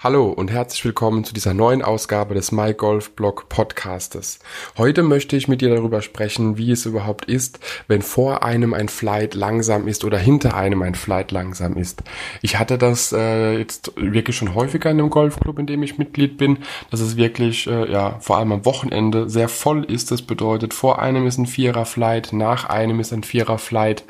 Hallo und herzlich willkommen zu dieser neuen Ausgabe des MyGolfBlog Podcastes. Heute möchte ich mit dir darüber sprechen, wie es überhaupt ist, wenn vor einem ein Flight langsam ist oder hinter einem ein Flight langsam ist. Ich hatte das äh, jetzt wirklich schon häufiger in einem Golfclub, in dem ich Mitglied bin, dass es wirklich äh, ja vor allem am Wochenende sehr voll ist. Das bedeutet, vor einem ist ein Vierer Flight, nach einem ist ein Vierer Flight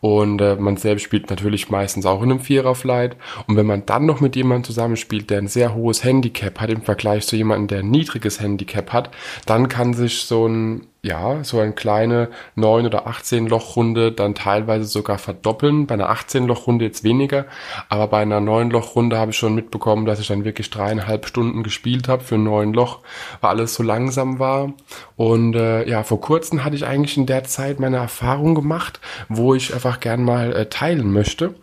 und äh, man selbst spielt natürlich meistens auch in einem Vierer Flight und wenn man dann noch mit jemandem zusammenspielt, der ein sehr hohes Handicap hat im Vergleich zu jemandem, der ein niedriges Handicap hat, dann kann sich so ein ja, so eine kleine 9 oder 18 Loch Runde dann teilweise sogar verdoppeln. Bei einer 18 Loch Runde jetzt weniger, aber bei einer 9 Loch Runde habe ich schon mitbekommen, dass ich dann wirklich dreieinhalb Stunden gespielt habe für 9 Loch, weil alles so langsam war. Und äh, ja, vor kurzem hatte ich eigentlich in der Zeit meine Erfahrung gemacht, wo ich einfach gern mal äh, teilen möchte.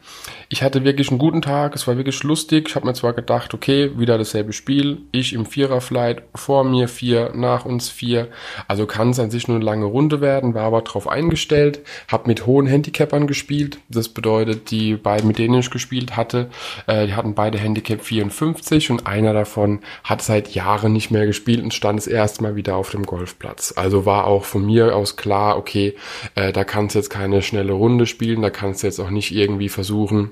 Ich hatte wirklich einen guten Tag, es war wirklich lustig. Ich habe mir zwar gedacht, okay, wieder dasselbe Spiel, ich im Vierer-Flight, vor mir vier, nach uns vier. Also kann es an sich nur eine lange Runde werden, war aber darauf eingestellt, habe mit hohen Handicapern gespielt. Das bedeutet, die beiden, mit denen ich gespielt hatte, äh, die hatten beide Handicap 54 und einer davon hat seit Jahren nicht mehr gespielt und stand das erste Mal wieder auf dem Golfplatz. Also war auch von mir aus klar, okay, äh, da kannst du jetzt keine schnelle Runde spielen, da kannst du jetzt auch nicht irgendwie versuchen,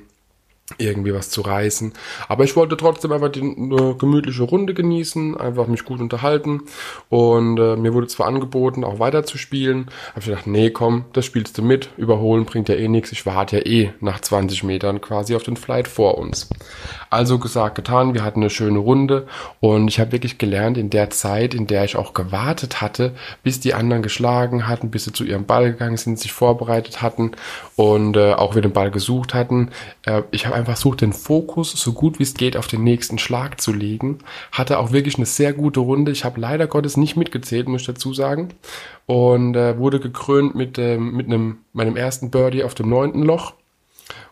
irgendwie was zu reißen. Aber ich wollte trotzdem einfach die eine gemütliche Runde genießen, einfach mich gut unterhalten. Und äh, mir wurde zwar angeboten, auch weiter zu spielen. Habe ich gedacht, nee, komm, das spielst du mit. Überholen bringt ja eh nichts. Ich warte ja eh nach 20 Metern quasi auf den Flight vor uns. Also gesagt, getan, wir hatten eine schöne Runde und ich habe wirklich gelernt in der Zeit, in der ich auch gewartet hatte, bis die anderen geschlagen hatten, bis sie zu ihrem Ball gegangen sind, sich vorbereitet hatten und äh, auch wieder den Ball gesucht hatten. Äh, ich habe einfach versucht, den Fokus so gut wie es geht auf den nächsten Schlag zu legen. Hatte auch wirklich eine sehr gute Runde. Ich habe leider Gottes nicht mitgezählt, muss ich dazu sagen. Und äh, wurde gekrönt mit, äh, mit einem, meinem ersten Birdie auf dem neunten Loch.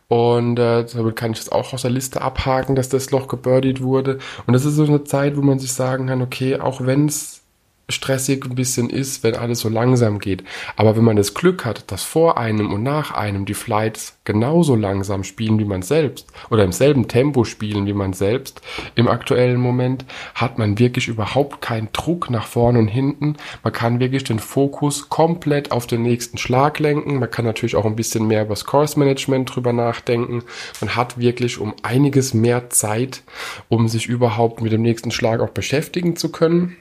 Und äh, damit kann ich das auch aus der Liste abhaken, dass das Loch gebirdied wurde. Und das ist so eine Zeit, wo man sich sagen kann, okay, auch wenn es stressig ein bisschen ist, wenn alles so langsam geht. Aber wenn man das Glück hat, dass vor einem und nach einem die Flights genauso langsam spielen wie man selbst oder im selben Tempo spielen wie man selbst im aktuellen Moment, hat man wirklich überhaupt keinen Druck nach vorne und hinten. Man kann wirklich den Fokus komplett auf den nächsten Schlag lenken. Man kann natürlich auch ein bisschen mehr über das Course Management drüber nachdenken. Man hat wirklich um einiges mehr Zeit, um sich überhaupt mit dem nächsten Schlag auch beschäftigen zu können.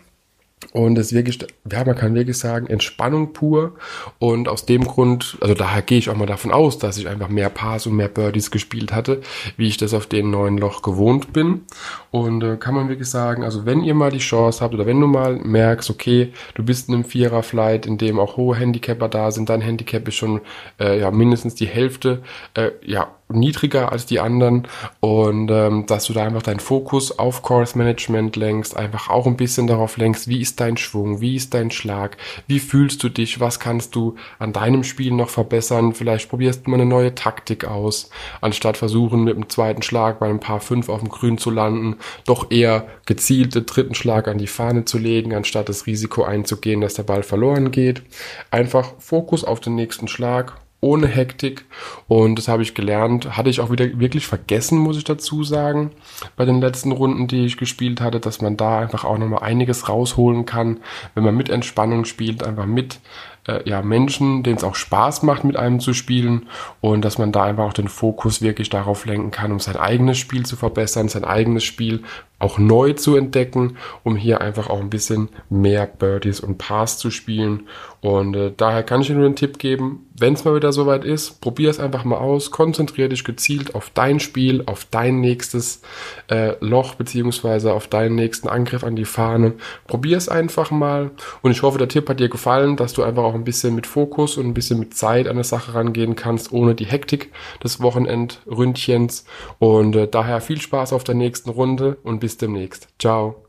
Und es wirklich, ja, man kann wirklich sagen, Entspannung pur. Und aus dem Grund, also daher gehe ich auch mal davon aus, dass ich einfach mehr Pars und mehr Birdies gespielt hatte, wie ich das auf dem neuen Loch gewohnt bin. Und äh, kann man wirklich sagen, also wenn ihr mal die Chance habt oder wenn du mal merkst, okay, du bist in einem Vierer-Flight, in dem auch hohe Handicapper da sind, dein Handicap ist schon äh, ja mindestens die Hälfte, äh, ja, niedriger als die anderen und ähm, dass du da einfach deinen Fokus auf Course Management lenkst, einfach auch ein bisschen darauf lenkst, wie ist dein Schwung, wie ist dein Schlag, wie fühlst du dich, was kannst du an deinem Spiel noch verbessern, vielleicht probierst du mal eine neue Taktik aus, anstatt versuchen mit dem zweiten Schlag bei einem Paar 5 auf dem Grün zu landen, doch eher gezielt den dritten Schlag an die Fahne zu legen, anstatt das Risiko einzugehen, dass der Ball verloren geht. Einfach Fokus auf den nächsten Schlag ohne Hektik. Und das habe ich gelernt. Hatte ich auch wieder wirklich vergessen, muss ich dazu sagen, bei den letzten Runden, die ich gespielt hatte, dass man da einfach auch nochmal einiges rausholen kann, wenn man mit Entspannung spielt, einfach mit äh, ja, Menschen, denen es auch Spaß macht, mit einem zu spielen und dass man da einfach auch den Fokus wirklich darauf lenken kann, um sein eigenes Spiel zu verbessern, sein eigenes Spiel auch neu zu entdecken, um hier einfach auch ein bisschen mehr Birdies und Pars zu spielen. Und äh, daher kann ich dir nur den Tipp geben, wenn es mal wieder soweit ist, probier es einfach mal aus, konzentriere dich gezielt auf dein Spiel, auf dein nächstes äh, Loch beziehungsweise auf deinen nächsten Angriff an die Fahne. Probier es einfach mal und ich hoffe, der Tipp hat dir gefallen, dass du einfach auch ein bisschen mit Fokus und ein bisschen mit Zeit an eine Sache rangehen kannst, ohne die Hektik des Wochenendründchens. Und äh, daher viel Spaß auf der nächsten Runde und bis demnächst. Ciao.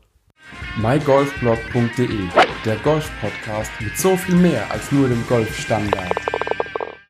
mygolfblog.de, der Golf-Podcast mit so viel mehr als nur dem Golfstandard.